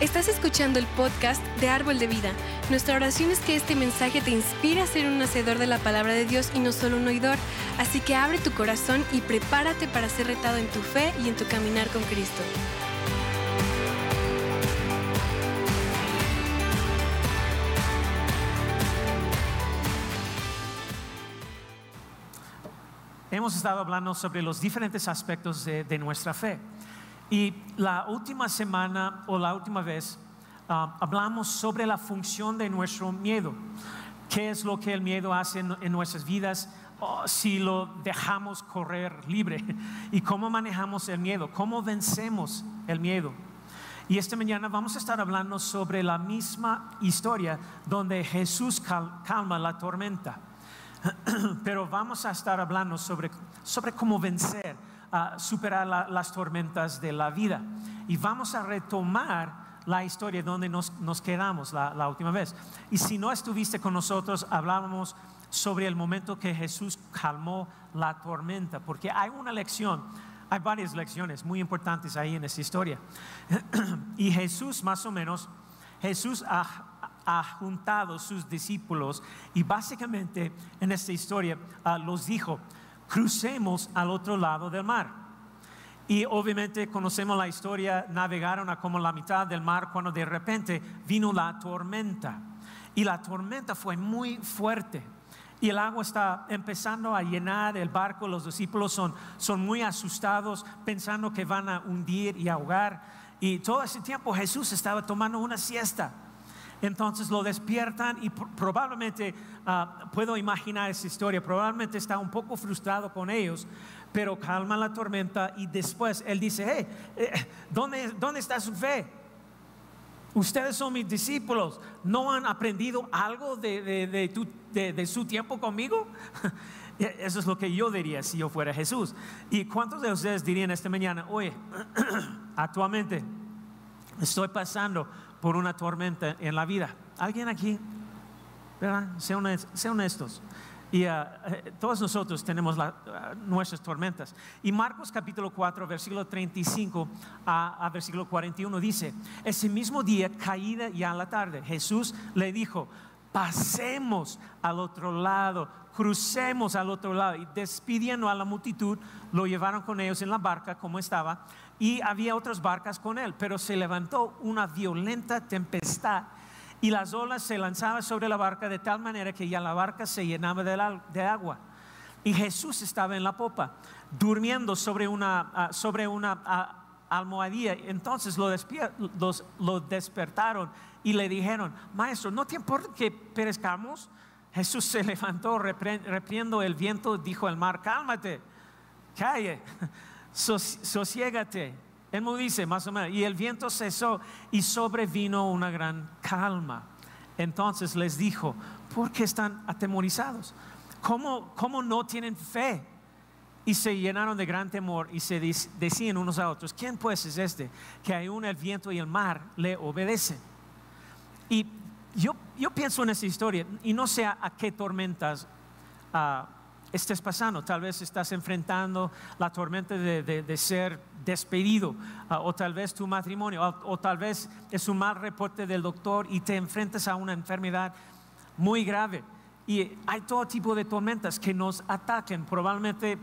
Estás escuchando el podcast de Árbol de Vida. Nuestra oración es que este mensaje te inspire a ser un hacedor de la palabra de Dios y no solo un oidor. Así que abre tu corazón y prepárate para ser retado en tu fe y en tu caminar con Cristo. Hemos estado hablando sobre los diferentes aspectos de, de nuestra fe. Y la última semana o la última vez ah, hablamos sobre la función de nuestro miedo. ¿Qué es lo que el miedo hace en, nuestras vidas oh, si lo dejamos correr libre? ¿Y cómo manejamos el miedo? ¿Cómo vencemos el miedo? Y esta mañana vamos a estar hablando sobre la misma historia donde Jesús calma la tormenta. Pero vamos a estar hablando sobre, sobre cómo vencer a superar las tormentas de la vida. Y vamos a retomar la historia donde nos, quedamos la, última vez. Y si no estuviste con nosotros, hablábamos sobre el momento que Jesús calmó la tormenta, porque hay una lección, hay varias lecciones muy importantes ahí en esta historia. y Jesús, más o menos, Jesús ha, ha juntado sus discípulos y básicamente en esta historia ah, los dijo, crucemos al otro lado del mar. Y obviamente conocemos la historia, navegaron a como la mitad del mar cuando de repente vino la tormenta. Y la tormenta fue muy fuerte. Y el agua está empezando a llenar el barco, los discípulos son, son muy asustados pensando que van a hundir y ahogar. Y todo ese tiempo Jesús estaba tomando una siesta. Entonces lo despiertan y probablemente, ah, puedo imaginar esa historia, probablemente está un poco frustrado con ellos, pero calma la tormenta y después él dice, hey, eh, ¿dónde, ¿dónde está su fe? Ustedes son mis discípulos, ¿no han aprendido algo de, de, su tiempo conmigo? Eso es lo que yo diría si yo fuera Jesús. ¿Y cuántos de ustedes dirían esta mañana, oye, actualmente estoy pasando por una tormenta en la vida. ¿Alguien aquí? ¿Verdad? Sean, honestos. Y ah, eh, todos nosotros tenemos ah, nuestras tormentas. Y Marcos capítulo 4, versículo 35 a, a, versículo 41 dice, ese mismo día, caída ya en la tarde, Jesús le dijo, pasemos al otro lado, crucemos al otro lado. Y despidiendo a la multitud, lo llevaron con ellos en la barca como estaba y había otras barcas con él, pero se levantó una violenta tempestad y las olas se lanzaban sobre la barca de tal manera que ya la barca se llenaba de, agua. Y Jesús estaba en la popa, durmiendo sobre una, ah, sobre una ah, almohadilla. Entonces lo, lo despertaron y le dijeron, maestro, ¿no te importa que perezcamos? Jesús se levantó, repriendo el viento, dijo al mar, cálmate, calle sosiégate. Él me dice más o menos, y el viento cesó y sobrevino una gran calma. Entonces les dijo, ¿por qué están atemorizados? ¿Cómo, cómo no tienen fe? Y se llenaron de gran temor y se decían unos a otros, ¿quién pues es este que aún el viento y el mar le obedecen? Y yo, yo pienso en esa historia y no sé a, qué tormentas estés pasando. Tal vez estás enfrentando la tormenta de, ser despedido, ah, o tal vez tu matrimonio, o, tal vez es un mal reporte del doctor y te enfrentas a una enfermedad muy grave. Y hay todo tipo de tormentas que nos ataquen. Probablemente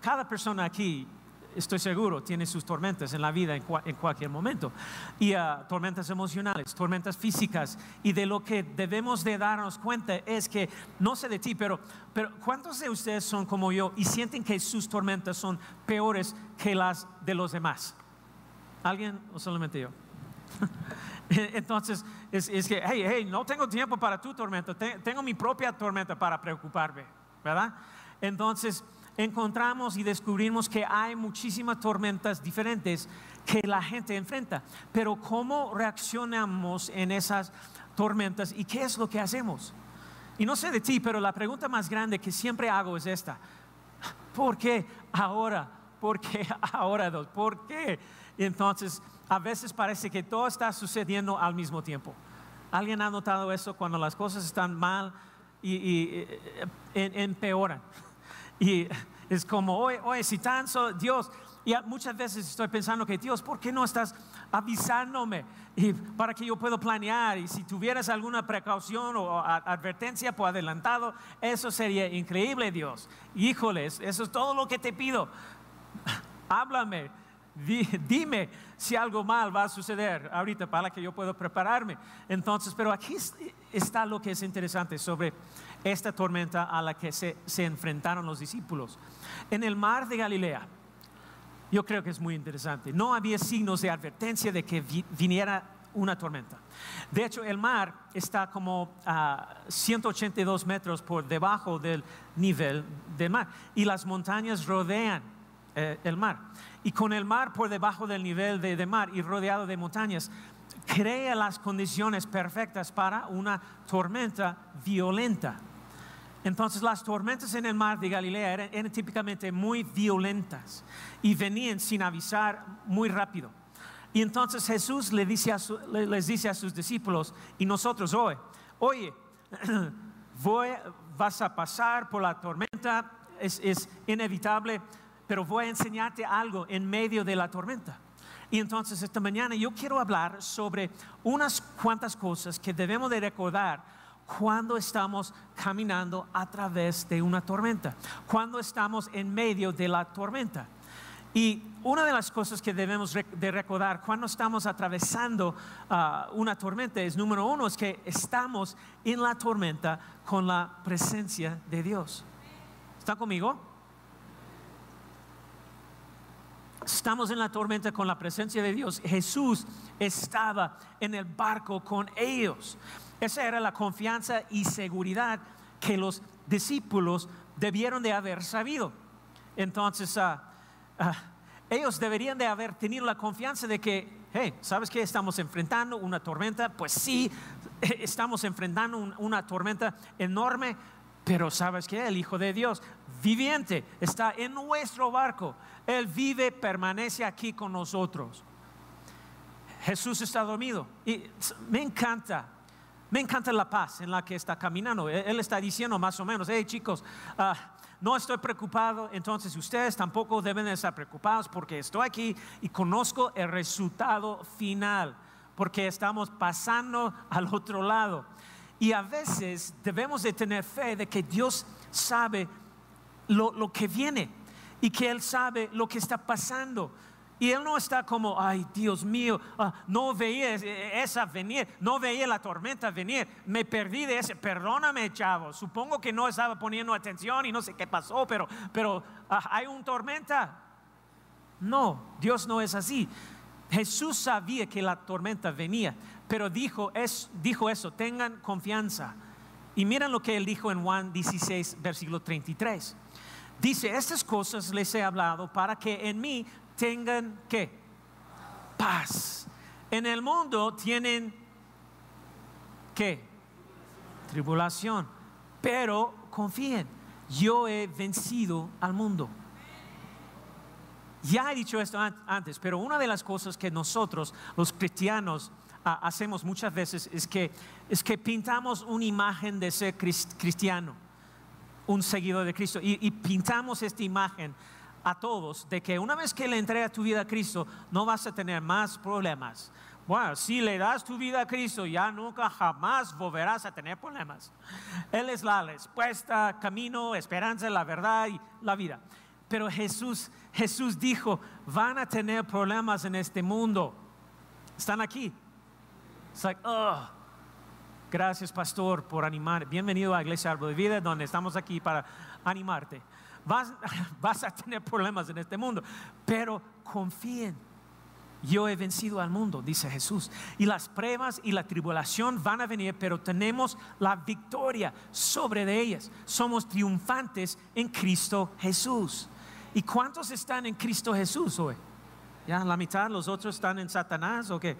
cada persona aquí estoy seguro, tiene sus tormentas en la vida en, cualquier momento. Y ah, tormentas emocionales, tormentas físicas. Y de lo que debemos de darnos cuenta es que, no sé de ti, pero, pero ¿cuántos de ustedes son como yo y sienten que sus tormentas son peores que las de los demás? ¿Alguien o solamente yo? Entonces, es, es, que, hey, hey, no tengo tiempo para tu tormenta, tengo mi propia tormenta para preocuparme, ¿verdad? Entonces, encontramos y descubrimos que hay muchísimas tormentas diferentes que la gente enfrenta. Pero ¿cómo reaccionamos en esas tormentas y qué es lo que hacemos? Y no sé de ti, pero la pregunta más grande que siempre hago es esta. ¿Por qué ahora? ¿Por qué ahora? ¿Por qué? Entonces, a veces parece que todo está sucediendo al mismo tiempo. ¿Alguien ha notado eso cuando las cosas están mal y, y, y empeoran? Y, es como, oye, oye, si tan solo Dios, y muchas veces estoy pensando que Dios, ¿por qué no estás avisándome y para que yo pueda planear? Y si tuvieras alguna precaución o advertencia por adelantado, eso sería increíble, Dios. Híjoles, eso es todo lo que te pido. Háblame, dime si algo mal va a suceder ahorita para que yo pueda prepararme. Entonces, pero aquí está lo que es interesante sobre esta tormenta a la que se, enfrentaron los discípulos. En el mar de Galilea, yo creo que es muy interesante. No había signos de advertencia de que viniera una tormenta. De hecho, el mar está como a 182 metros por debajo del nivel del mar y las montañas rodean eh, el mar. Y con el mar por debajo del nivel de, de mar y rodeado de montañas, crea las condiciones perfectas para una tormenta violenta. Entonces las tormentas en el mar de Galilea eran, típicamente muy violentas y venían sin avisar muy rápido. Y entonces Jesús les dice a sus discípulos y nosotros hoy, oye, voy, vas a pasar por la tormenta, es, es inevitable, pero voy a enseñarte algo en medio de la tormenta. Y entonces esta mañana yo quiero hablar sobre unas cuantas cosas que debemos de recordar cuando estamos caminando a través de una tormenta, cuando estamos en medio de la tormenta. Y una de las cosas que debemos de recordar cuando estamos atravesando ah, una tormenta es, número uno, es que estamos en la tormenta con la presencia de Dios. ¿Está conmigo? Estamos en la tormenta con la presencia de Dios. Jesús estaba en el barco con ellos. Esa era la confianza y seguridad que los discípulos debieron de haber sabido. Entonces, ah, ah, ellos deberían de haber tenido la confianza de que, hey, ¿sabes qué? Estamos enfrentando una tormenta. Pues sí, estamos enfrentando una tormenta enorme, pero ¿sabes qué? El Hijo de Dios viviente está en nuestro barco. Él vive, permanece aquí con nosotros. Jesús está dormido. Y me encanta me encanta la paz en la que está caminando. Él está diciendo más o menos, hey chicos, ah, no estoy preocupado, entonces ustedes tampoco deben estar preocupados porque estoy aquí y conozco el resultado final, porque estamos pasando al otro lado. Y a veces debemos de tener fe de que Dios sabe lo, lo que viene y que Él sabe lo que está pasando. Y él no está como, ay Dios mío, ah, no veía esa venir, no veía la tormenta venir, me perdí de ese, perdóname chavo, supongo que no estaba poniendo atención y no sé qué pasó, pero, pero ah, hay una tormenta. No, Dios no es así. Jesús sabía que la tormenta venía, pero dijo, es, dijo eso, tengan confianza. Y miren lo que él dijo en Juan 16, versículo 33. Dice, estas cosas les he hablado para que en mí tengan qué? Paz. En el mundo tienen qué? Tribulación. Pero confíen, yo he vencido al mundo. Ya he dicho esto antes, pero una de las cosas que nosotros, los cristianos, hacemos muchas veces es que, es que pintamos una imagen de ser cristiano, un seguidor de Cristo, y, y pintamos esta imagen a todos de que una vez que le entregas tu vida a Cristo, no vas a tener más problemas. Bueno, si le das tu vida a Cristo, ya nunca jamás volverás a tener problemas. Él es la respuesta, camino, esperanza, la verdad y la vida. Pero Jesús, Jesús dijo, van a tener problemas en este mundo. Están aquí. Gracias pastor por animar. Bienvenido a Iglesia Árbol de Vida, donde estamos aquí para animarte. vas, a tener problemas en este mundo, pero confíen. Yo he vencido al mundo, dice Jesús. Y las pruebas y la tribulación van a venir, pero tenemos la victoria sobre de ellas. Somos triunfantes en Cristo Jesús. ¿Y cuántos están en Cristo Jesús hoy? ¿Ya la mitad? ¿Los otros están en Satanás o qué?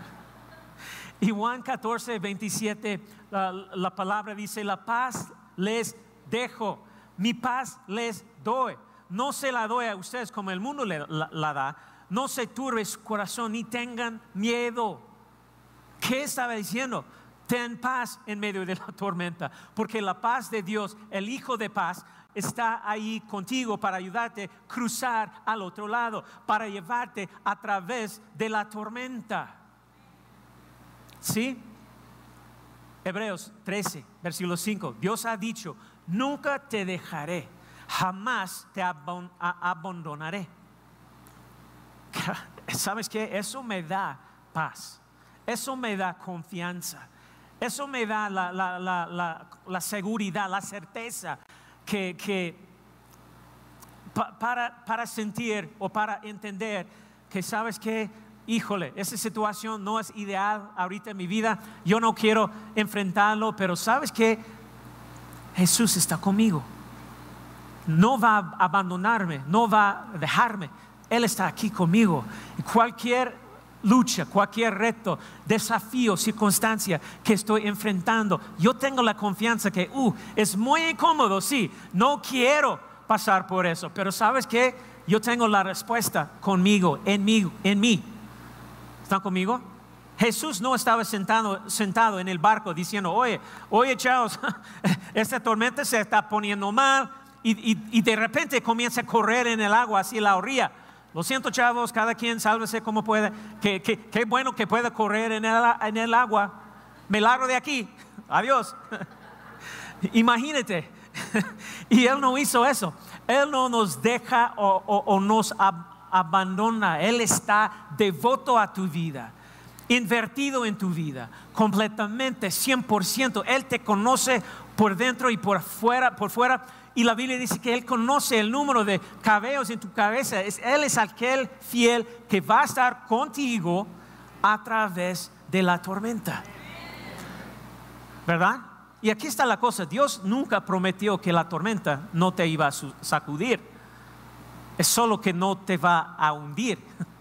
y Juan 14, 27, la, la palabra dice, la paz les dejo mi paz les doy. No se la doy a ustedes como el mundo la, da. No se turbe su corazón ni tengan miedo. ¿Qué estaba diciendo? Ten paz en medio de la tormenta, porque la paz de Dios, el Hijo de paz, está ahí contigo para ayudarte a cruzar al otro lado, para llevarte a través de la tormenta. ¿Sí? Hebreos 13, versículo 5. Dios ha dicho, nunca te dejaré, jamás te abandonaré. ¿Sabes qué? Eso me da paz, eso me da confianza, eso me da la, seguridad, la certeza que, para, para sentir o para entender que sabes que híjole, esa situación no es ideal ahorita en mi vida, yo no quiero enfrentarlo, pero sabes que Jesús está conmigo. No va a abandonarme, no va a dejarme. Él está aquí conmigo. Cualquier lucha, cualquier reto, desafío, circunstancia que estoy enfrentando, yo tengo la confianza que, uh, es muy incómodo, sí, no quiero pasar por eso, pero sabes que yo tengo la respuesta conmigo, en mí, en mí. ¿Están conmigo? Jesús no estaba sentado, sentado en el barco diciendo, oye, oye, chavos, esta tormenta se está poniendo mal y, de repente comienza a correr en el agua hacia la orilla. Lo siento, chavos, cada quien sálvese como puede. Qué, bueno que pueda correr en el, en el agua. Me largo de aquí. Adiós. Imagínate. y Él no hizo eso. Él no nos deja o, nos abandona. Él está devoto a tu vida, invertido en tu vida, completamente, 100%. Él te conoce por dentro y por fuera, por fuera. Y la Biblia dice que Él conoce el número de cabellos en tu cabeza. Él es aquel fiel que va a estar contigo a través de la tormenta. ¿Verdad? Y aquí está la cosa. Dios nunca prometió que la tormenta no te iba a sacudir es solo que no te va a hundir.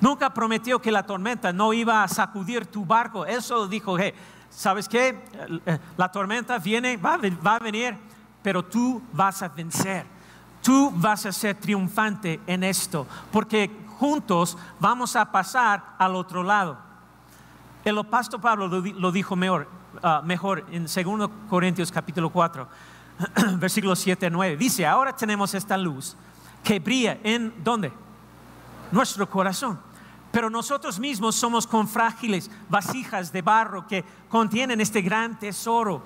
Nunca prometió que la tormenta no iba a sacudir tu barco. Solo dijo, ¿sabes qué? La tormenta viene, va, va a venir, pero tú vas a vencer. Tú vas a ser triunfante en esto, porque juntos vamos a pasar al otro lado. El apóstol Pablo lo dijo mejor, ah, mejor en 2 Corintios capítulo 4, versículos 7 a 9. Dice, ahora tenemos esta luz que brilla en ¿dónde? Nuestro corazón. Pero nosotros mismos somos con frágiles vasijas de barro que contienen este gran tesoro.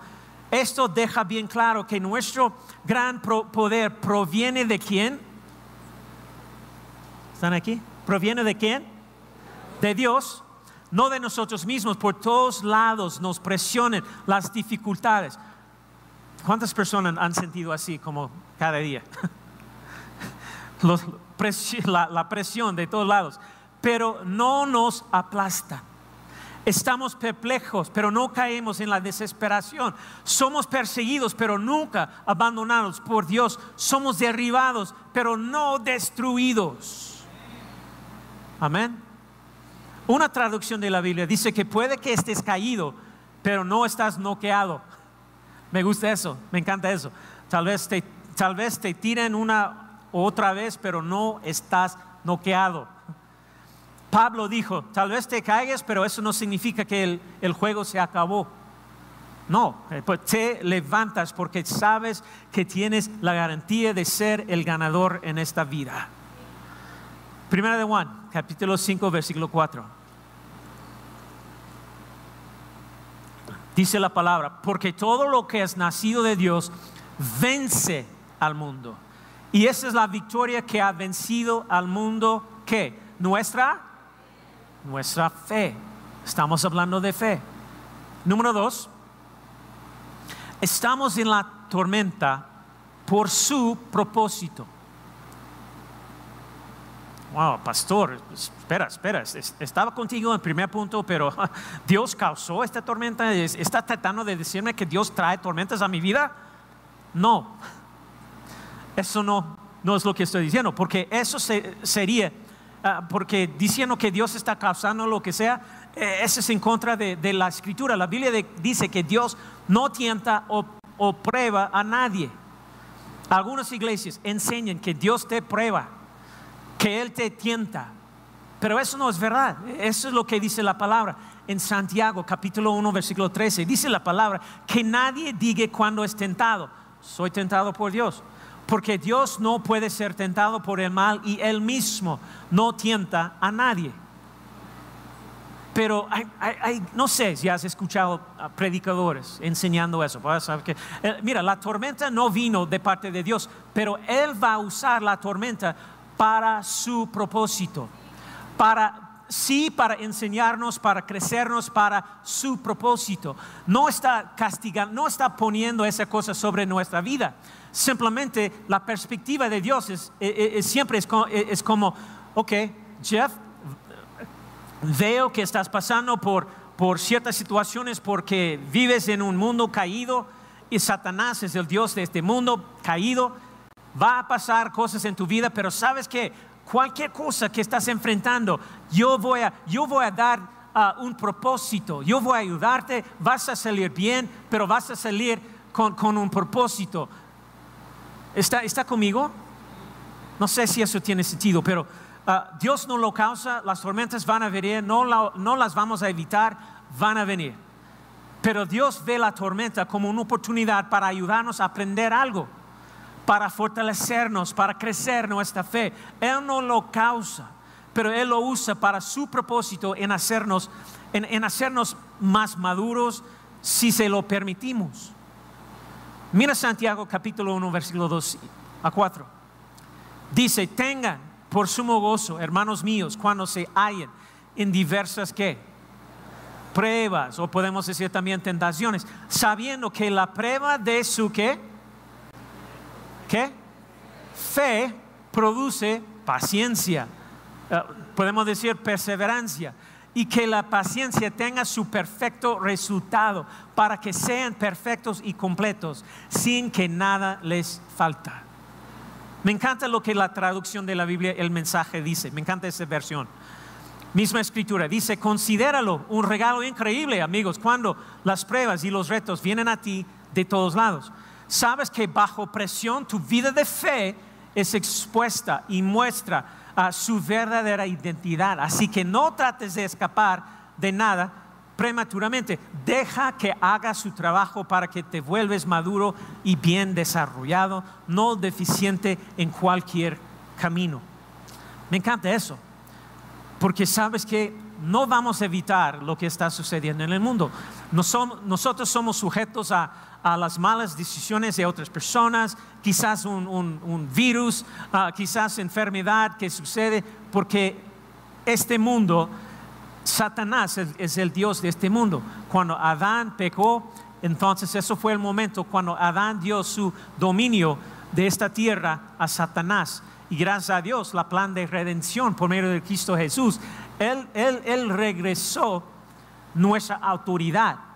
Esto deja bien claro que nuestro gran poder proviene de quién? ¿Están aquí? ¿Proviene de quién? De Dios, no de nosotros mismos. Por todos lados nos presionen las dificultades. ¿Cuántas personas han sentido así como cada día? la, presión de todos lados, pero no nos aplasta. Estamos perplejos, pero no caemos en la desesperación. Somos perseguidos, pero nunca abandonados por Dios. Somos derribados, pero no destruidos. Amén. Una traducción de la Biblia dice que puede que estés caído, pero no estás noqueado. Me gusta eso, me encanta eso. Tal vez te, tal vez te tiren una otra vez, pero no estás noqueado. Pablo dijo, tal vez te caigas, pero eso no significa que el, juego se acabó. No, eh, pues te levantas porque sabes que tienes la garantía de ser el ganador en esta vida. Primera de Juan, capítulo 5, versículo 4. Dice la palabra, porque todo lo que es nacido de Dios vence al mundo. Y esa es la victoria que ha vencido al mundo que nuestra nuestra fe. Estamos hablando de fe. Número dos, estamos en la tormenta por su propósito. Wow, pastor, espera, espera, estaba contigo en primer punto, pero Dios causó esta tormenta. ¿Está tratando de decirme que Dios trae tormentas a mi vida? No eso no, no es lo que estoy diciendo, porque eso sería, ah, porque diciendo que Dios está causando lo que sea, eh, eso es en contra de, la escritura. La Biblia dice que Dios no tienta o, o prueba a nadie. Algunas iglesias enseñan que Dios te prueba, que Él te tienta, pero eso no es verdad. Eso es lo que dice la palabra en Santiago capítulo 1 versículo 13. Dice la palabra que nadie diga cuando es tentado soy tentado por Dios. Porque Dios no puede ser tentado por el mal y Él mismo no tienta a nadie. Pero no sé si has escuchado a predicadores enseñando eso. Que, eh, mira, la tormenta no vino de parte de Dios, pero Él va a usar la tormenta para su propósito. Para, sí, para enseñarnos, para crecernos, para su propósito. No está castigando, no está poniendo esa cosa sobre nuestra vida. Simplemente la perspectiva de Dios es, siempre es es como, ok, Jeff, veo que estás pasando por, por ciertas situaciones porque vives en un mundo caído y Satanás es el Dios de este mundo caído. Va a pasar cosas en tu vida, pero sabes que cualquier cosa que estás enfrentando, yo voy a, yo voy a dar uh, un propósito, yo voy a ayudarte, vas a salir bien, pero vas a salir con, un propósito. ¿Está, ¿Está conmigo? No sé si eso tiene sentido, pero Ah, Dios no lo causa, las tormentas van a venir, no las vamos a evitar, van a venir. Pero Dios ve la tormenta como una oportunidad para ayudarnos a aprender algo, para fortalecernos, para crecer nuestra fe. Él no lo causa, pero Él lo usa para su propósito en hacernos, en, hacernos más maduros si se lo permitimos. Mira Santiago capítulo 1, versículo 2 a 4. Dice, tengan por sumo gozo, hermanos míos, cuando se hallen en diversas ¿qué? pruebas, o podemos decir también tentaciones, sabiendo que la prueba de su qué? ¿Qué? Fe produce paciencia, eh, podemos decir perseverancia, y que la paciencia tenga su perfecto resultado, para que sean perfectos y completos, sin que nada les falta. Me encanta lo que la traducción de la Biblia, el mensaje dice. Me encanta esa versión. Misma escritura. Dice, considéralo un regalo increíble, amigos, cuando las pruebas y los retos vienen a ti de todos lados. Sabes que bajo presión tu vida de fe es expuesta y muestra a su verdadera identidad. Así que no trates de escapar de nada prematuramente. Deja que haga su trabajo para que te vuelves maduro y bien desarrollado, no deficiente en cualquier camino. Me encanta eso, porque sabes que no vamos a evitar lo que está sucediendo en el mundo. nosotros somos sujetos a, las malas decisiones de otras personas, quizás un, virus, ah, quizás enfermedad que sucede, porque este mundo Satanás es, el Dios de este mundo. Cuando Adán pecó, entonces eso fue el momento cuando Adán dio su dominio de esta tierra a Satanás. Y gracias a Dios, la plan de redención por medio de Cristo Jesús, Él, él, él regresó nuestra autoridad.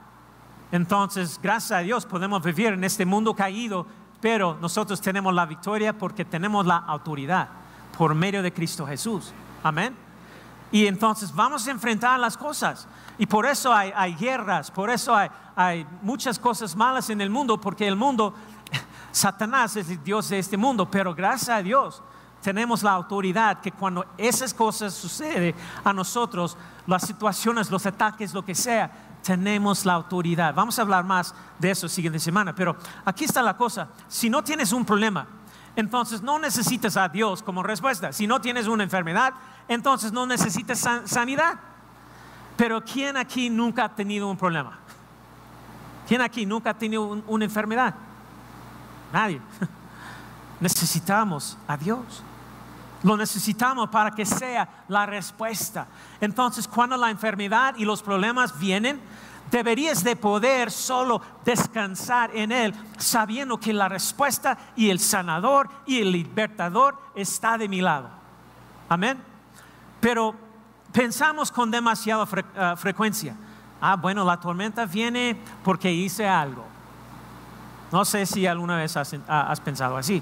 Entonces, gracias a Dios podemos vivir en este mundo caído, pero nosotros tenemos la victoria porque tenemos la autoridad por medio de Cristo Jesús. Amén. Y entonces vamos a enfrentar las cosas. Y por eso hay, guerras, por eso hay, muchas cosas malas en el mundo, porque el mundo, Satanás es el Dios de este mundo, pero gracias a Dios tenemos la autoridad que cuando esas cosas suceden a nosotros, las situaciones, los ataques, lo que sea, tenemos la autoridad. Vamos a hablar más de eso siguiente semana, pero aquí está la cosa. Si no tienes un problema, entonces no necesitas a Dios como respuesta. Si no tienes una enfermedad, entonces no necesitas sanidad. Pero ¿quién aquí nunca ha tenido un problema? ¿Quién aquí nunca ha tenido una enfermedad? Nadie. Necesitamos a Dios. Lo necesitamos para que sea la respuesta. Entonces, cuando la enfermedad y los problemas vienen, deberías de poder solo descansar en Él, sabiendo que la respuesta y el sanador y el libertador está de mi lado. Amén. Pero pensamos con demasiada ah, frecuencia. Ah, bueno, la tormenta viene porque hice algo. No sé si alguna vez has, pensado así.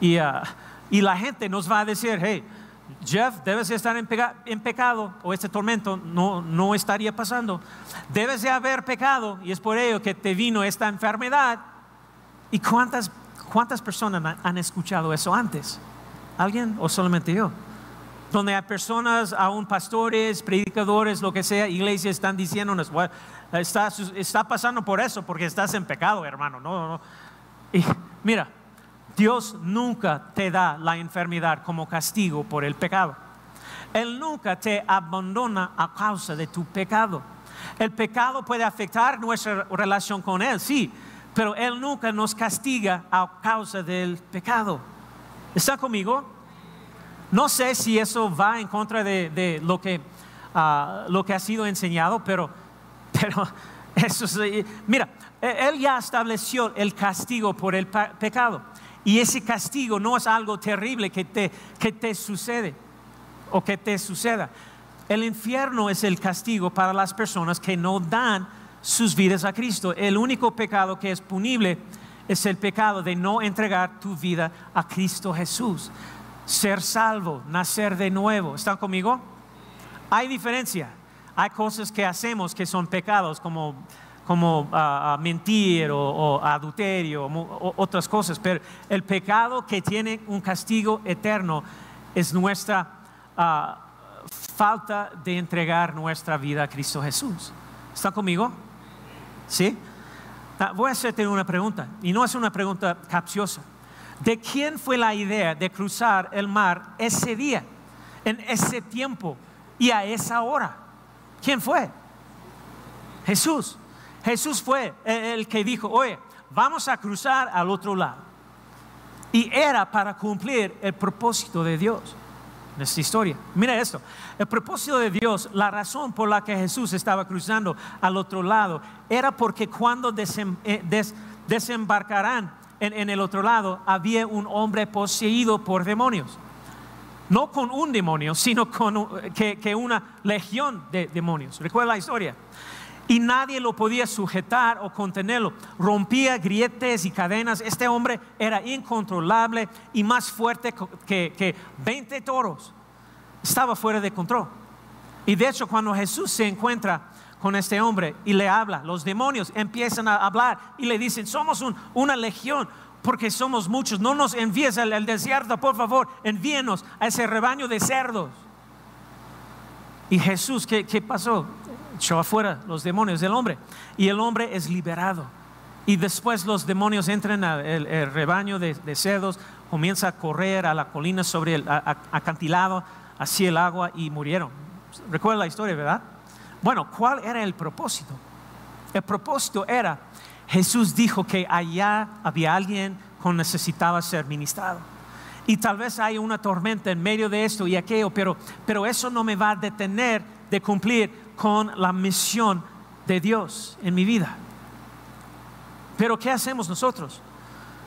Y, ah, y la gente nos va a decir, hey, Jeff, debes estar en, pecado o este tormento no, no estaría pasando. Debes de haber pecado y es por ello que te vino esta enfermedad. ¿Y cuántas, cuántas personas han escuchado eso antes? ¿Alguien o solamente yo? Donde hay personas, aún pastores, predicadores, lo que sea, iglesias están diciéndonos, está, está pasando por eso, porque estás en pecado, hermano. No, no. Y Mira, Dios nunca te da la enfermedad como castigo por el pecado. Él nunca te abandona a causa de tu pecado. El pecado puede afectar nuestra relación con Él, sí, pero Él nunca nos castiga a causa del pecado. ¿Está conmigo? No sé si eso va en contra de, lo, que, ah, lo que ha sido enseñado, pero, pero eso es, mira, e, Él ya estableció el castigo por el pecado. Y ese castigo no es algo terrible que te, que te sucede o que te suceda. El infierno es el castigo para las personas que no dan sus vidas a Cristo. El único pecado que es punible es el pecado de no entregar tu vida a Cristo Jesús. Ser salvo, nacer de nuevo. ¿Están conmigo? Hay diferencia. Hay cosas que hacemos que son pecados, como, como ah, mentir o, adulterio, o, otras cosas. Pero el pecado que tiene un castigo eterno es nuestra ah, falta de entregar nuestra vida a Cristo Jesús. ¿Están conmigo? ¿Sí? Voy a hacerte una pregunta, y no es una pregunta capciosa. ¿De quién fue la idea de cruzar el mar ese día, en ese tiempo y a esa hora? ¿Quién fue? Jesús. Jesús fue el que dijo, oye, vamos a cruzar al otro lado. Y era para cumplir el propósito de Dios en esta historia. Mira esto, el propósito de Dios, la razón por la que Jesús estaba cruzando al otro lado, era porque cuando eh, desembarcarán en, el otro lado, había un hombre poseído por demonios. No con un demonio, sino con que, una legión de demonios. ¿Recuerda la historia? Y nadie lo podía sujetar o contenerlo. Rompía grietes y cadenas. Este hombre era incontrolable y más fuerte que, que 20 toros. Estaba fuera de control. Y de hecho, cuando Jesús se encuentra con este hombre y le habla, los demonios empiezan a hablar y le dicen, somos una legión porque somos muchos, no nos envíes al, desierto, por favor, envíenos a ese rebaño de cerdos. Y Jesús, ¿qué, pasó? Echó afuera los demonios del hombre y el hombre es liberado. Y después los demonios entran al rebaño de, cerdos, comienza a correr a la colina sobre el acantilado hacia el agua y murieron. Recuerda la historia, ¿verdad? Bueno, ¿cuál era el propósito? El propósito era, Jesús dijo que allá había alguien que necesitaba ser ministrado. Y tal vez haya una tormenta en medio de esto y aquello, pero, pero eso no me va a detener de cumplir con la misión de Dios en mi vida. Pero ¿qué hacemos nosotros?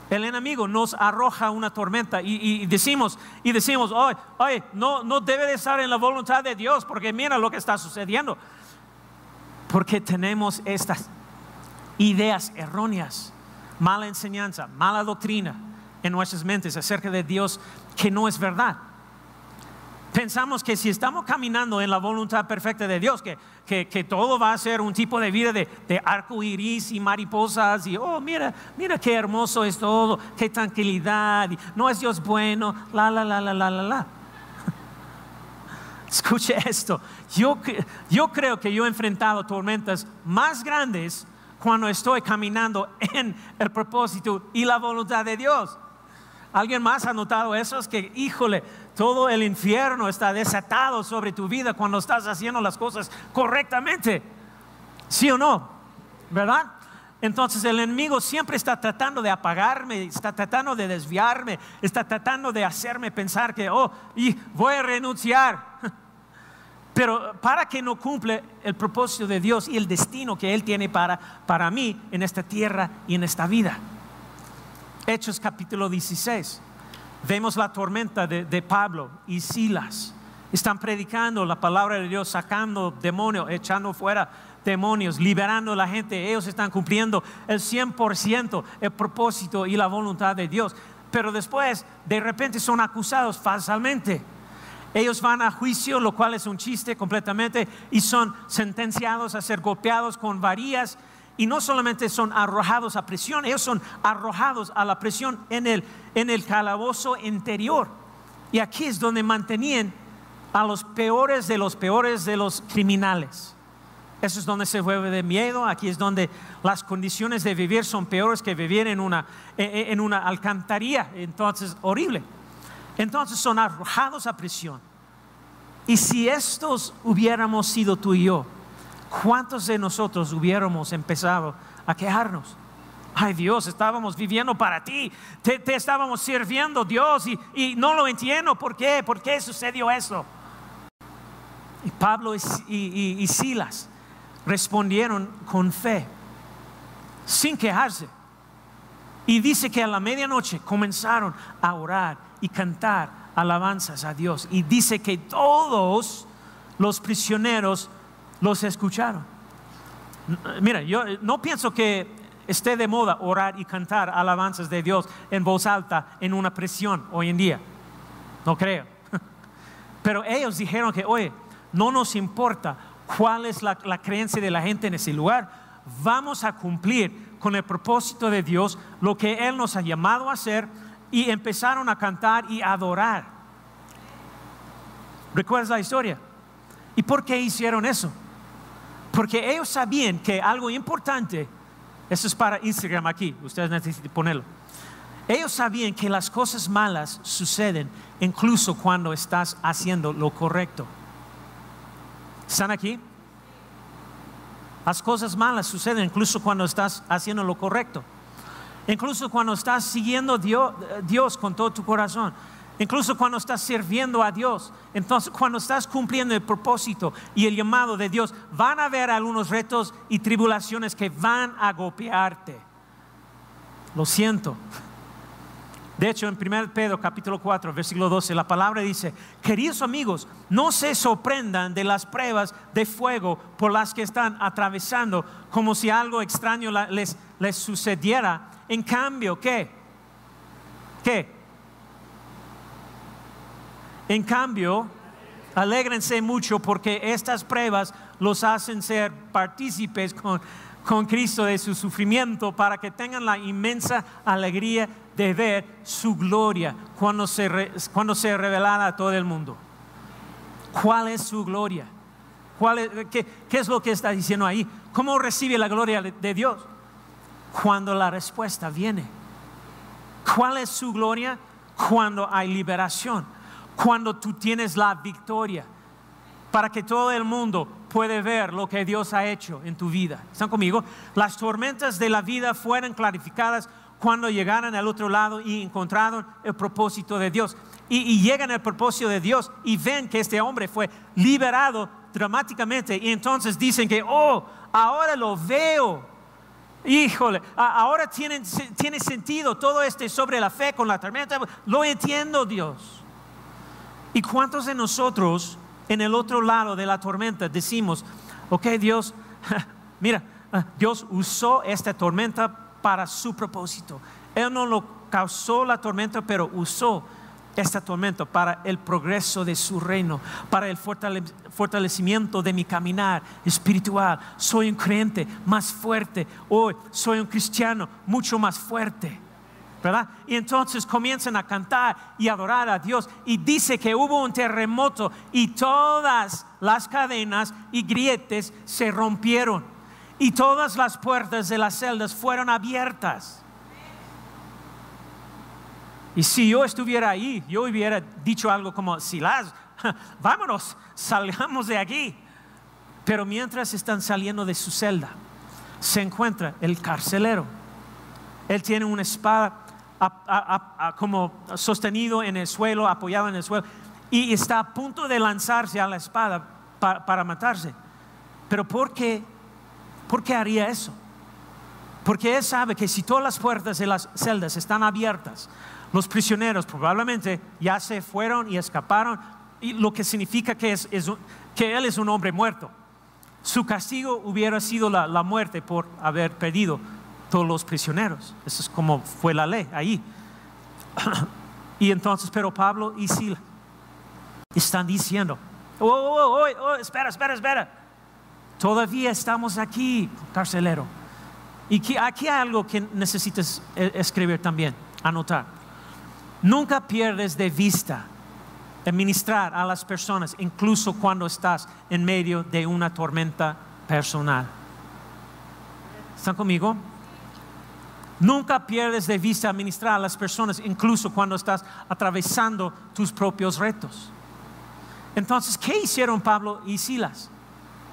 el enemigo nos arroja una tormenta y, decimos, y decimos, oye, no, no debe de estar en la voluntad de Dios porque mira lo que está sucediendo. Porque tenemos estas ideas erróneas, mala enseñanza, mala doctrina en nuestras mentes acerca de Dios que no es verdad pensamos que si estamos caminando en la voluntad perfecta de Dios, que, que, todo va a ser un tipo de vida de, arco iris y mariposas, y oh, mira, mira qué hermoso es todo, qué tranquilidad, no es Dios bueno, la, la, la, la, la, la, la. Escuche esto, yo, yo creo que yo he enfrentado tormentas más grandes cuando estoy caminando en el propósito y la voluntad de Dios. ¿Alguien más ha notado eso? Es que, híjole, todo el infierno está desatado sobre tu vida cuando estás haciendo las cosas correctamente. ¿Sí o no? ¿Verdad? Entonces el enemigo siempre está tratando de apagarme, está tratando de desviarme, está tratando de hacerme pensar que, oh, voy a renunciar. Pero para que no cumple el propósito de Dios y el destino que Él tiene para, para mí en esta tierra y en esta vida. Hechos capítulo 16. Vemos la tormenta de, Pablo y Silas. Están predicando la palabra de Dios, sacando demonios, echando fuera demonios, liberando a la gente. Ellos están cumpliendo el 100% el propósito y la voluntad de Dios. Pero después, de repente, son acusados falsamente. Ellos van a juicio, lo cual es un chiste completamente, y son sentenciados a ser golpeados con varillas y no solamente son arrojados a prisión, ellos son arrojados a la prisión en el, en el calabozo interior. Y aquí es donde mantenían a los peores de los peores de los criminales. Eso es donde se vuelve de miedo, aquí es donde las condiciones de vivir son peores que vivir en una, en una alcantarilla, entonces horrible. Entonces son arrojados a prisión. Y si estos hubiéramos sido tú y yo, ¿cuántos de nosotros hubiéramos empezado a quejarnos? Ay Dios, estábamos viviendo para ti, te, estábamos sirviendo Dios y, no lo entiendo, ¿por qué? ¿Por qué sucedió eso? Y Pablo y Silas respondieron con fe, sin quejarse. Y dice que a la medianoche comenzaron a orar y cantar alabanzas a Dios. Y dice que todos los prisioneros los escucharon. Mira, yo no pienso que esté de moda orar y cantar alabanzas de Dios en voz alta en una prisión hoy en día. No creo. Pero ellos dijeron que, oye, no nos importa cuál es la, creencia de la gente en ese lugar. Vamos a cumplir con el propósito de Dios, lo que Él nos ha llamado a hacer, y empezaron a cantar y adorar. ¿Recuerdas la historia? ¿Y por qué hicieron eso? Porque ellos sabían que algo importante, eso es para Instagram aquí, ustedes necesitan ponerlo. Ellos sabían que las cosas malas suceden incluso cuando estás haciendo lo correcto. ¿Están aquí? Las cosas malas suceden incluso cuando estás haciendo lo correcto. Incluso cuando estás siguiendo Dios con todo tu corazón. Incluso cuando estás sirviendo a Dios. Entonces, cuando estás cumpliendo el propósito y el llamado de Dios, van a haber algunos retos y tribulaciones que van a golpearte. Lo siento. De hecho, en 1 Pedro capítulo 4, versículo 12, la palabra dice, queridos amigos, no se sorprendan de las pruebas de fuego por las que están atravesando, como si algo extraño les, les sucediera. En cambio, ¿qué? ¿Qué? En cambio, alégrense mucho porque estas pruebas los hacen ser partícipes con, con Cristo de su sufrimiento para que tengan la inmensa alegría de ver su gloria cuando se, cuando se a todo el mundo. ¿Cuál es su gloria? ¿Cuál qué, es lo que está diciendo ahí? ¿Cómo recibe la gloria de Dios? Cuando la respuesta viene. ¿Cuál es su gloria? Cuando hay liberación. Cuando tú tienes la victoria. Para que todo el mundo puede ver lo que Dios ha hecho en tu vida. ¿Están conmigo? Las tormentas de la vida fueron clarificadas cuando llegaron al otro lado y encontraron el propósito de Dios. Y, llegan al propósito de Dios y ven que este hombre fue liberado dramáticamente. Y entonces dicen que, oh, ahora lo veo. Híjole, ahora tiene, tiene sentido todo este sobre la fe con la tormenta. Lo entiendo, Dios. ¿Y cuántos de nosotros en el otro lado de la tormenta decimos, ok, Dios, mira, Dios usó esta tormenta para su propósito. Él no lo causó la tormenta, pero usó esta tormenta para el progreso de su reino, para el fortalecimiento de mi caminar espiritual. Soy un creyente más fuerte. Hoy soy un cristiano mucho más fuerte. ¿Verdad? Y entonces comienzan a cantar y adorar a Dios. Y dice que hubo un terremoto y todas las cadenas y grietes se rompieron y todas las puertas de las celdas fueron abiertas. Y si yo estuviera ahí, yo hubiera dicho algo como, Silas, vámonos, salgamos de aquí. Pero mientras están saliendo de su celda, se encuentra el carcelero. Él tiene una espada como sostenido en el suelo, apoyado en el suelo, y está a punto de lanzarse a la espada para, matarse. Pero ¿por qué ¿Por qué haría eso? Porque él sabe que si todas las puertas de las celdas están abiertas, los prisioneros probablemente ya se fueron y escaparon, y lo que significa que, él es un hombre muerto. Su castigo hubiera sido la, la muerte por haber perdido todos los prisioneros. Eso es como fue la ley ahí. y entonces, pero Pablo y Sila están diciendo, oh, oh, oh, oh, espera, espera, espera. Todavía estamos aquí, carcelero. Y aquí hay algo que necesitas e, escribir también, anotar. Nunca pierdes de vista administrar a las personas, incluso cuando estás en medio de una tormenta personal. ¿Están conmigo? Nunca pierdes de vista administrar a las personas, incluso cuando estás atravesando tus propios retos. Entonces, ¿qué hicieron Pablo y Silas?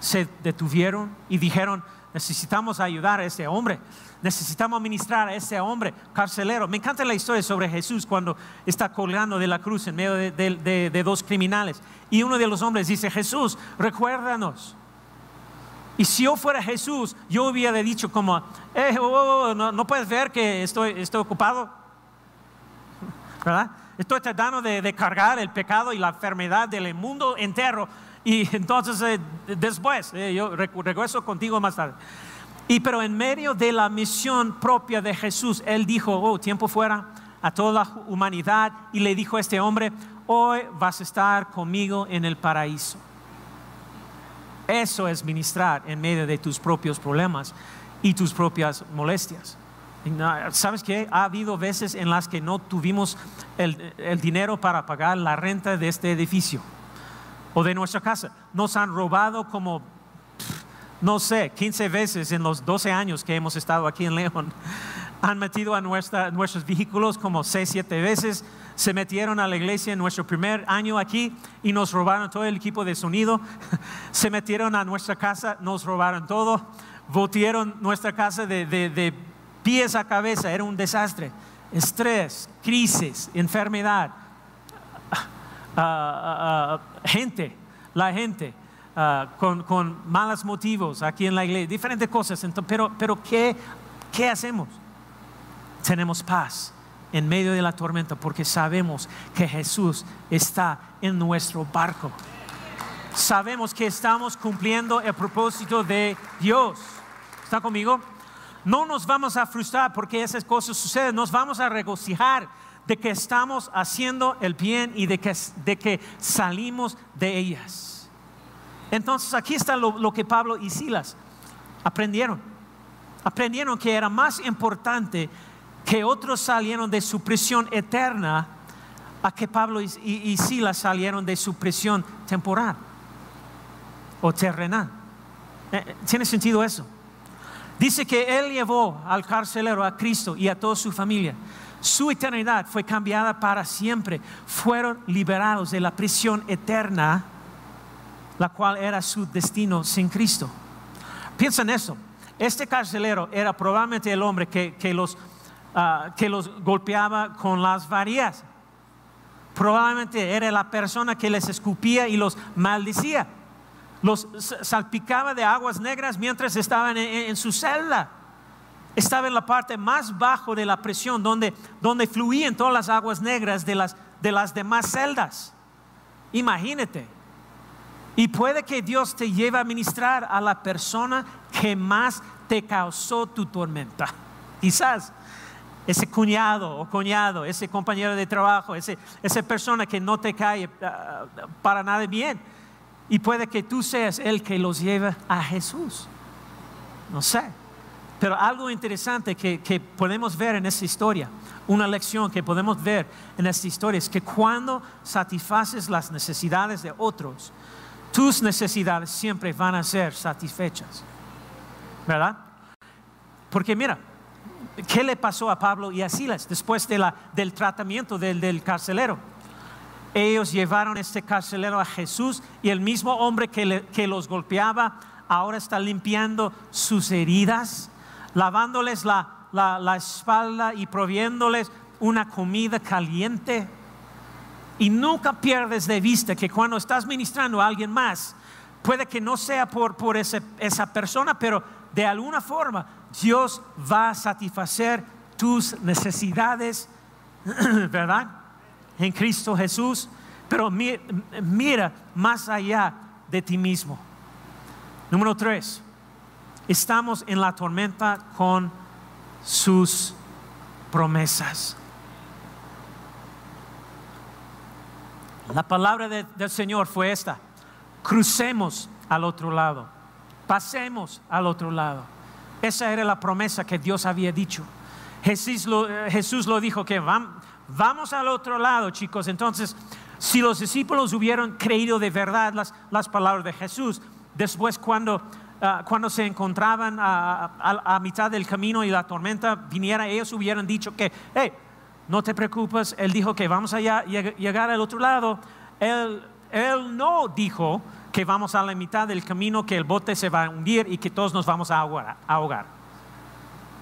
Se detuvieron y dijeron, necesitamos ayudar a este hombre, necesitamos ministrar a este hombre carcelero. Me encanta la historia sobre Jesús cuando está colgando de la cruz en medio de, dos criminales. Y uno de los hombres dice, Jesús, recuérdanos. Y si yo fuera Jesús, yo hubiera dicho como, eh, oh, oh, oh, no, puedes ver que estoy, estoy ocupado. ¿Verdad? Estoy tratando de, cargar el pecado y la enfermedad del mundo entero. Y entonces eh, después, eh, yo regreso contigo más tarde. Y pero en medio de la misión propia de Jesús, Él dijo, oh, tiempo fuera a toda la humanidad. Y le dijo a este hombre, hoy vas a estar conmigo en el paraíso. Eso es ministrar en medio de tus propios problemas y tus propias molestias. ¿Sabes qué? Ha habido veces en las que no tuvimos el, el, dinero para pagar la renta de este edificio o de nuestra casa. Nos han robado como, no sé, 15 veces en los 12 años que hemos estado aquí en León. Han metido a nuestra, nuestros vehículos como 6, 7 veces se metieron a la iglesia en nuestro primer año aquí y nos robaron todo el equipo de sonido. Se metieron a nuestra casa, nos robaron todo. Voltearon nuestra casa de, pies a cabeza, era un desastre. Estrés, crisis, enfermedad, ah, ah, ah, gente, la gente. con, con, malos motivos aquí en la iglesia, diferentes cosas. pero, pero ¿qué, ¿qué hacemos? Tenemos paz en medio de la tormenta porque sabemos que Jesús está en nuestro barco. Sabemos que estamos cumpliendo el propósito de Dios. ¿Está conmigo? No nos vamos a frustrar porque esas cosas suceden, nos vamos a regocijar de que estamos haciendo el bien y de que, de que salimos de ellas. Entonces aquí está lo, lo que Pablo y Silas aprendieron. Aprendieron que era más importante que otros salieron de su prisión eterna a que Pablo y, Silas salieron de su prisión temporal o terrenal. Eh, eh, ¿Tiene sentido eso? Dice que él llevó al carcelero a Cristo y a toda su familia. Su eternidad fue cambiada para siempre. Fueron liberados de la prisión eterna, la cual era su destino sin Cristo. Piensa en eso. Este carcelero era probablemente el hombre que, que los Ah, que los golpeaba con las varillas. Probablemente era la persona que les escupía y los maldecía. Los salpicaba de aguas negras mientras estaban en, su celda. Estaba en la parte más bajo de la presión, donde, donde fluían todas las aguas negras de las, de las demás celdas. Imagínate. Y puede que Dios te lleve a ministrar a la persona que más te causó tu tormenta. Quizás ese cuñado o cuñado, ese compañero de trabajo, ese, esa persona que no te cae ah, para nada bien. Y puede que tú seas el que los lleve a Jesús. No sé. Pero algo interesante que, que podemos ver en esta historia, una lección que podemos ver en esta historia es que cuando satisfaces las necesidades de otros, tus necesidades siempre van a ser satisfechas. ¿Verdad? Porque mira, ¿Qué le pasó a Pablo y a Silas después del tratamiento del, carcelero? Ellos llevaron este carcelero a Jesús y el mismo hombre que, los golpeaba ahora está limpiando sus heridas, lavándoles la, la espalda y proviéndoles una comida caliente. Y nunca pierdes de vista que cuando estás ministrando a alguien más, puede que no sea por, por esa persona, pero de alguna forma Dios va a satisfacer tus necesidades, ¿verdad? En Cristo Jesús. Pero mira más allá de ti mismo. Número tres, estamos en la tormenta con sus promesas. La palabra del Señor fue esta. Crucemos al otro lado. Pasemos al otro lado. Esa era la promesa que Dios había dicho. Jesús lo, eh, Jesús lo dijo que vamos al otro lado, chicos. Entonces, si los discípulos hubieran creído de verdad las, las palabras de Jesús, después cuando ah, cuando se encontraban a, a- mitad del camino y la tormenta viniera, ellos hubieran dicho que, hey, no te preocupes, él dijo que vamos a ya- lleg- llegar al otro lado. Él, él no dijo que vamos a la mitad del camino, que el bote se va a hundir y que todos nos vamos a ahogar.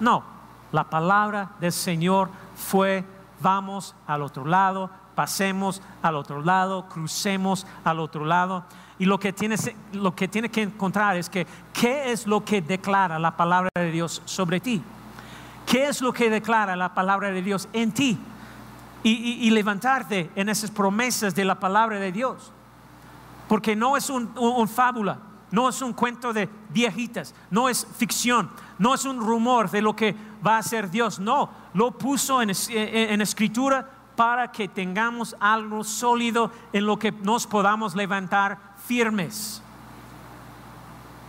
No, la palabra del Señor fue, vamos al otro lado, pasemos al otro lado, crucemos al otro lado. Y lo que tiene, lo que, tiene que encontrar es que, ¿qué es lo que declara la palabra de Dios sobre ti? ¿Qué es lo que declara la palabra de Dios en ti? Y- y levantarte en esas promesas de la palabra de Dios. Porque no es un, un- fábula, no es un cuento de viejitas, no es ficción, no es un rumor de lo que va a hacer Dios. No, lo puso en escritura para que tengamos algo sólido en lo que nos podamos levantar firmes.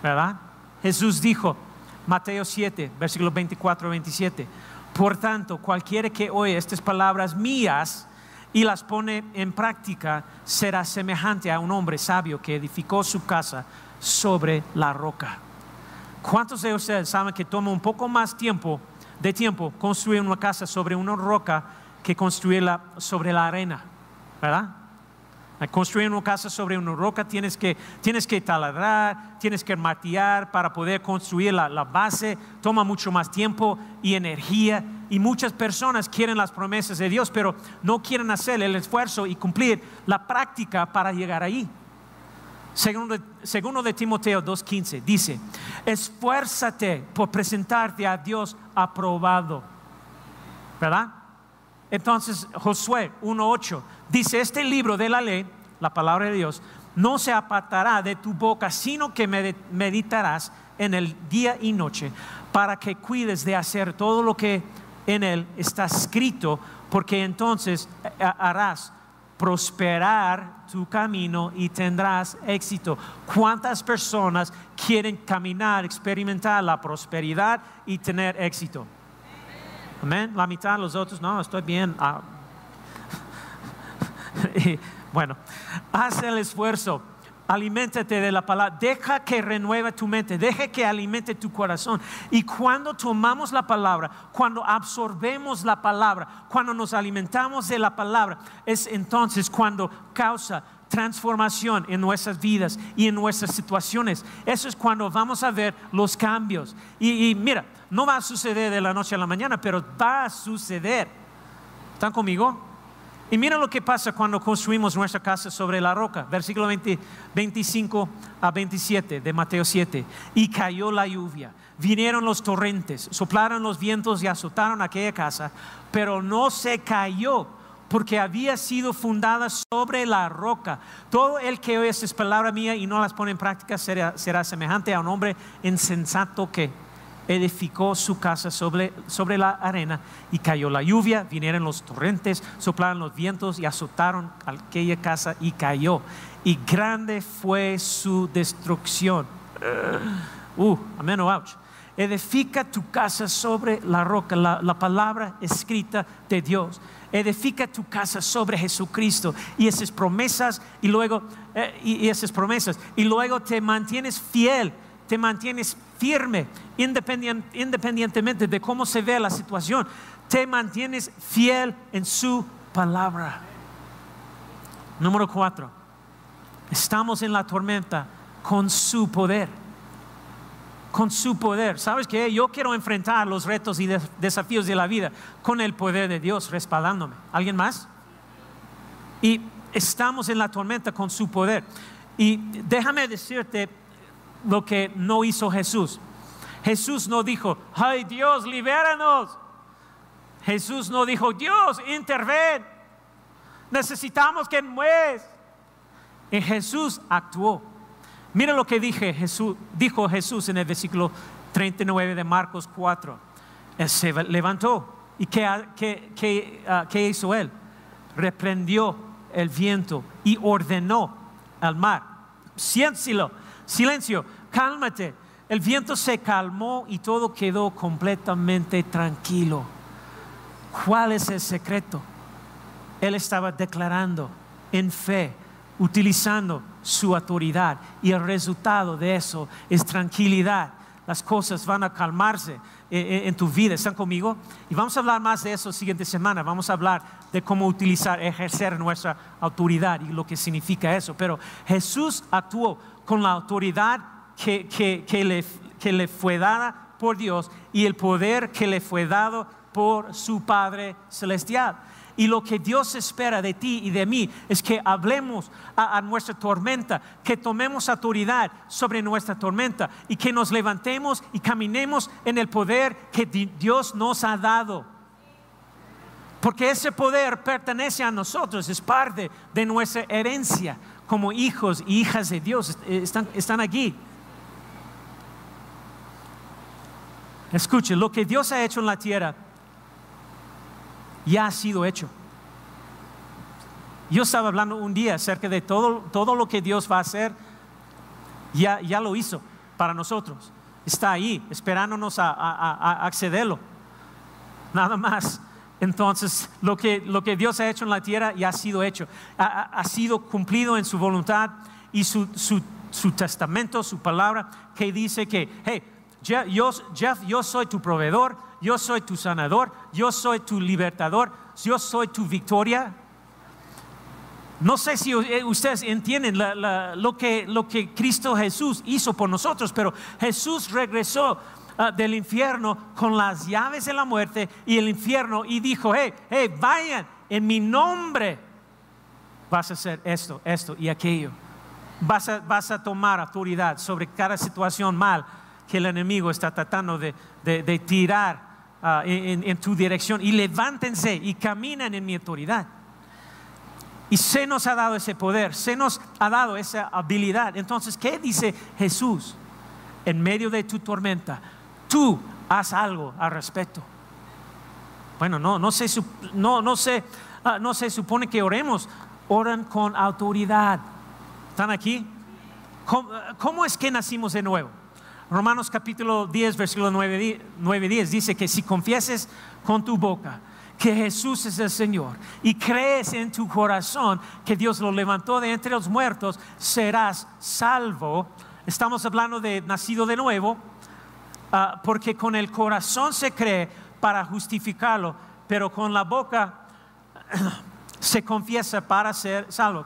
¿Verdad? Jesús dijo, Mateo 7, versículos 24 27, por tanto, cualquiera que oye estas palabras mías y las pone en práctica, será semejante a un hombre sabio que edificó su casa sobre la roca. ¿Cuántos de ustedes saben que toma un poco más tiempo de tiempo construir una casa sobre una roca que construirla sobre la arena? ¿Verdad? Construir una casa sobre una roca tienes que, tienes que taladrar, tienes que martillar para poder construir la, la base, toma mucho más tiempo y energía. Y muchas personas quieren las promesas de Dios, pero no quieren hacer el esfuerzo y cumplir la práctica para llegar ahí. Segundo, segundo de Timoteo 2.15 dice, esfuérzate por presentarte a Dios aprobado. ¿Verdad? Entonces Josué 1.8 dice, este libro de la ley, la palabra de Dios, no se apartará de tu boca, sino que med- meditarás en el día y noche, para que cuides de hacer todo lo que en él está escrito, porque entonces eh, harás prosperar tu camino y tendrás éxito. ¿Cuántas personas quieren caminar, experimentar la prosperidad y tener éxito? Amén. La mitad, los otros, no, estoy bien. Ah. Bueno, haz el esfuerzo. Aliméntate de la palabra. Deja que renueve tu mente. Deja que alimente tu corazón. Y cuando tomamos la palabra, cuando absorbemos la palabra, cuando nos alimentamos de la palabra, es entonces cuando causa transformación en nuestras vidas y en nuestras situaciones. Eso es cuando vamos a ver los cambios. Y, y mira, no va a suceder de la noche a la mañana, pero va a suceder. ¿Están conmigo? Y mira lo que pasa cuando construimos nuestra casa sobre la roca. Versículo 20 25 a 27 de Mateo 7. Y cayó la lluvia, vinieron los torrentes, soplaron los vientos y azotaron aquella casa, pero no se cayó porque había sido fundada sobre la roca. Todo el que oye estas palabras mías y no las pone en práctica será, será semejante a un hombre insensato que edificó su casa sobre, sobre la arena y cayó la lluvia, vinieron los torrentes, soplaron los vientos y azotaron aquella casa y cayó. Y grande fue su destrucción. Uh, amén o ouch. Edifica tu casa sobre la roca, la, la palabra escrita de Dios. Edifica tu casa sobre Jesucristo y esas promesas y luego eh, y, y esas promesas y luego te mantienes fiel, te mantienes firme, independien- independientemente de cómo se ve la situación, te mantienes fiel en su palabra. Número cuatro, estamos en la tormenta con su poder con su poder. ¿Sabes qué? Yo quiero enfrentar los retos y des- desafíos de la vida con el poder de Dios respaldándome. ¿Alguien más? Y estamos en la tormenta con su poder. Y déjame decirte lo que no hizo Jesús. Jesús no dijo, ay Dios, libéranos. Jesús no dijo, Dios, interven. Necesitamos que mueres. Y Jesús actuó. Mira lo que dije Jesús, dijo Jesús en el versículo 39 de Marcos 4. Él se levantó. ¿Y ah, qué hizo él? Reprendió el viento y ordenó al mar. Siénsilo, silencio, cálmate. El viento se calmó y todo quedó completamente tranquilo. ¿Cuál es el secreto? Él estaba declarando en fe utilizando su autoridad y el resultado de eso es tranquilidad. Las cosas van a calmarse eh, eh, en tu vida. ¿Están conmigo? Y vamos a hablar más de eso la siguiente semana. Vamos a hablar de cómo utilizar, ejercer nuestra autoridad y lo que significa eso. Pero Jesús actuó con la autoridad que, que, le, que le fue dada por Dios y el poder que le fue dado por su Padre Celestial. Y lo que Dios espera de ti y de mí es que hablemos a, nuestra tormenta, que tomemos autoridad sobre nuestra tormenta y que nos levantemos y caminemos en el poder que Dios nos ha dado. Porque ese poder pertenece a nosotros, es parte de nuestra herencia como hijos y hijas de Dios. Están, están aquí. Escuche, lo que Dios ha hecho en la tierra ya ha sido hecho. Yo estaba hablando un día acerca de todo, todo lo que Dios va a hacer, ya, ya lo hizo para nosotros. Está ahí, esperándonos a, accederlo. Nada más. Entonces, lo que, lo que Dios ha hecho en la tierra ya ha sido hecho. Ha, sido cumplido en su voluntad y su, su, su, testamento, su palabra, que dice que, hey, Jeff, yo soy tu proveedor, yo soy tu sanador, yo soy tu libertador, yo soy tu victoria. No sé si eh, ustedes entienden lo, que, lo que Cristo Jesús hizo por nosotros, pero Jesús regresó ah, del infierno con las llaves de la muerte y el infierno y dijo, hey, hey, vayan en mi nombre. Vas a hacer esto, esto y aquello. Vas a, vas a tomar autoridad sobre cada situación mal que el enemigo está tratando de, de, tirar ah, en, tu dirección. Y levántense y caminen en mi autoridad. Y se nos ha dado ese poder, se nos ha dado esa habilidad. Entonces, ¿qué dice Jesús? En medio de tu tormenta, tú haz algo al respecto. Bueno, no, no se, no, no se, ah, no se supone que oremos, oran con autoridad. ¿Están aquí? ¿Cómo es que nacimos de nuevo? Romanos capítulo 10, versículo 9, 9 10 dice que si confieses con tu boca que Jesús es el Señor y crees en tu corazón que Dios lo levantó de entre los muertos, serás salvo. Estamos hablando de nacido de nuevo, ah, porque con el corazón se cree para justificarlo, pero con la boca se confiesa para ser salvo.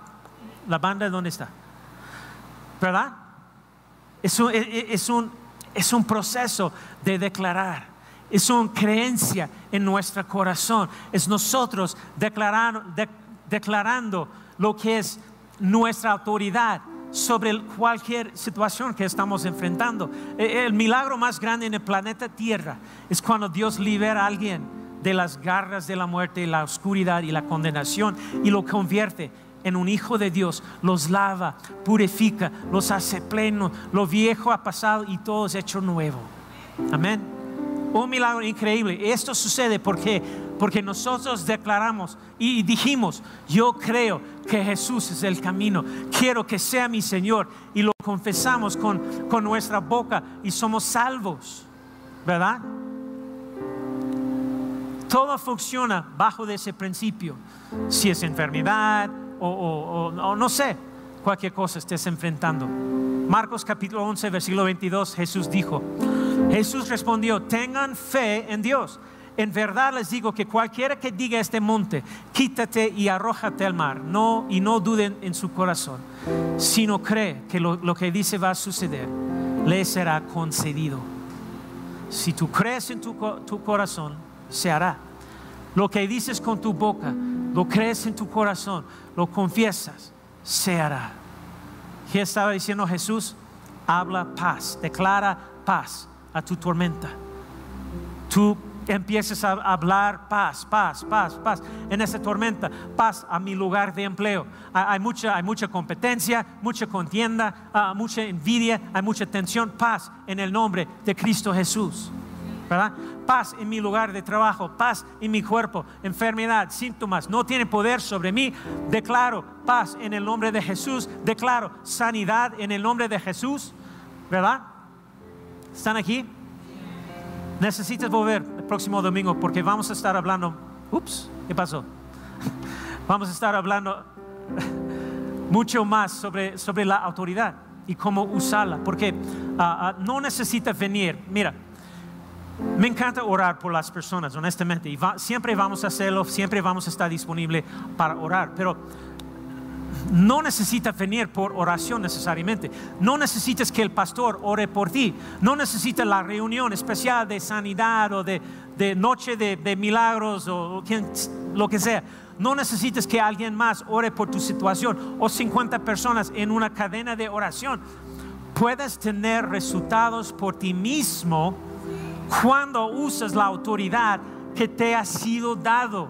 La banda, ¿dónde está? ¿Verdad? Es un, es un, es un proceso de declarar. Es una creencia en nuestro corazón. Es nosotros declarando, declarando lo que es nuestra autoridad sobre cualquier situación que estamos enfrentando. E, el milagro más grande en el planeta Tierra es cuando Dios libera a alguien de las garras de la muerte, la oscuridad y la condenación y lo convierte en un hijo de Dios, los lava, purifica, los hace pleno, lo viejo ha pasado y todo es hecho nuevo. Amén. Un milagro increíble. Esto sucede porque porque nosotros declaramos y dijimos, yo creo que Jesús es el camino, quiero que sea mi Señor y lo confesamos con, con nuestra boca y somos salvos, ¿verdad? Todo funciona bajo de ese principio. Si es enfermedad, o, no sé, cualquier cosa estés enfrentando. Marcos capítulo 11, versículo 22, Jesús dijo, Jesús respondió, tengan fe en Dios. En verdad les digo que cualquiera que diga este monte, quítate y arrójate al mar, no y no duden en su corazón, sino cree que lo, que dice va a suceder, le será concedido. Si tú crees en tu corazón, se hará. Lo que dices con tu boca, lo crees en tu corazón, lo confiesas, se hará. ¿Qué estaba diciendo Jesús? Habla paz, declara paz a tu tormenta. Tú empiezas a hablar paz, paz, paz, paz en esa tormenta, paz a mi lugar de empleo. Hay mucha, hay mucha competencia, mucha contienda, ah, mucha envidia, hay mucha tensión. Paz en el nombre de Cristo Jesús. Paz en mi lugar de trabajo, paz en mi cuerpo, enfermedad, síntomas, no tiene poder sobre mí. Declaro paz en el nombre de Jesús, declaro sanidad en el nombre de Jesús, ¿verdad? ¿Están aquí? Necesitas volver el próximo domingo porque vamos a estar hablando, ups, ¿qué pasó? Vamos a estar hablando mucho más sobre, sobre la autoridad y cómo usarla, porque ah, ah, no necesita venir. Mira, me encanta orar por las personas, honestamente, y siempre vamos a hacerlo, siempre vamos a estar disponible para orar, pero no necesitas venir por oración necesariamente. No necesitas que el pastor ore por ti. No necesitas la reunión especial de sanidad o de, noche de, milagros o lo que sea. No necesitas que alguien más ore por tu situación o 50 personas en una cadena de oración. Puedes tener resultados por ti mismo cuando usas la autoridad que te ha sido dado.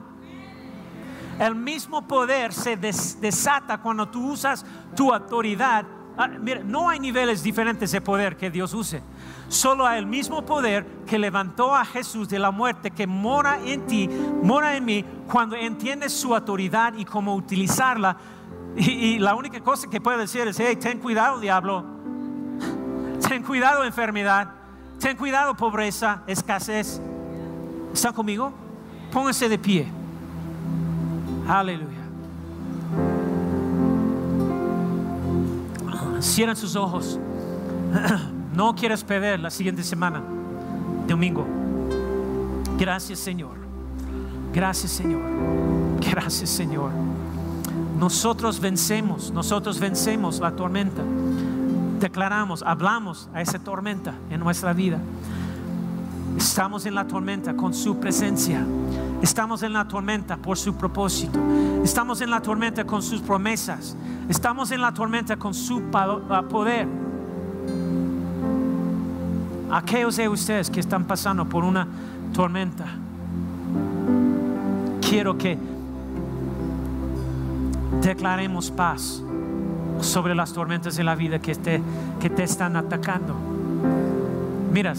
El mismo poder se desata cuando tú usas tu autoridad. Ah, mira, no hay niveles diferentes de poder que Dios use. Solo hay el mismo poder que levantó a Jesús de la muerte, que mora en ti, mora en mí, cuando entiendes su autoridad y cómo utilizarla. Y, la única cosa que puede decir es, hey, ten cuidado, diablo. Ten cuidado, enfermedad. Ten cuidado, pobreza, escasez. ¿Están conmigo? Pónganse de pie. Aleluya. Cierran sus ojos. No quieres perder la siguiente semana, domingo. Gracias Señor. Gracias Señor. Gracias Señor. Nosotros vencemos, nosotros vencemos la tormenta. Declaramos, hablamos a esa tormenta en nuestra vida. Estamos en la tormenta con su presencia. Estamos en la tormenta por su propósito. Estamos en la tormenta con sus promesas. Estamos en la tormenta con su ah, poder. Aquellos de ustedes que están pasando por una tormenta, quiero que declaremos paz sobre las tormentas de la vida que te, que te están atacando. Mira,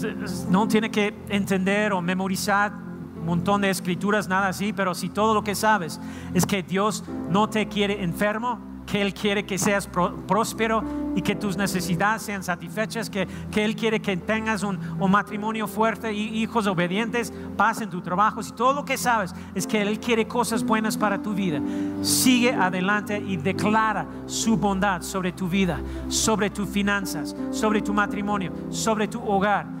no tiene que entender o memorizar un montón de escrituras, nada así, pero si todo lo que sabes es que Dios no te quiere enfermo, que Él quiere que seas próspero y que tus necesidades sean satisfechas, que, que Él quiere que tengas un, matrimonio fuerte y hijos obedientes, paz en tu trabajo. Si todo lo que sabes es que Él quiere cosas buenas para tu vida, sigue adelante y declara su bondad sobre tu vida, sobre tus finanzas, sobre tu matrimonio, sobre tu hogar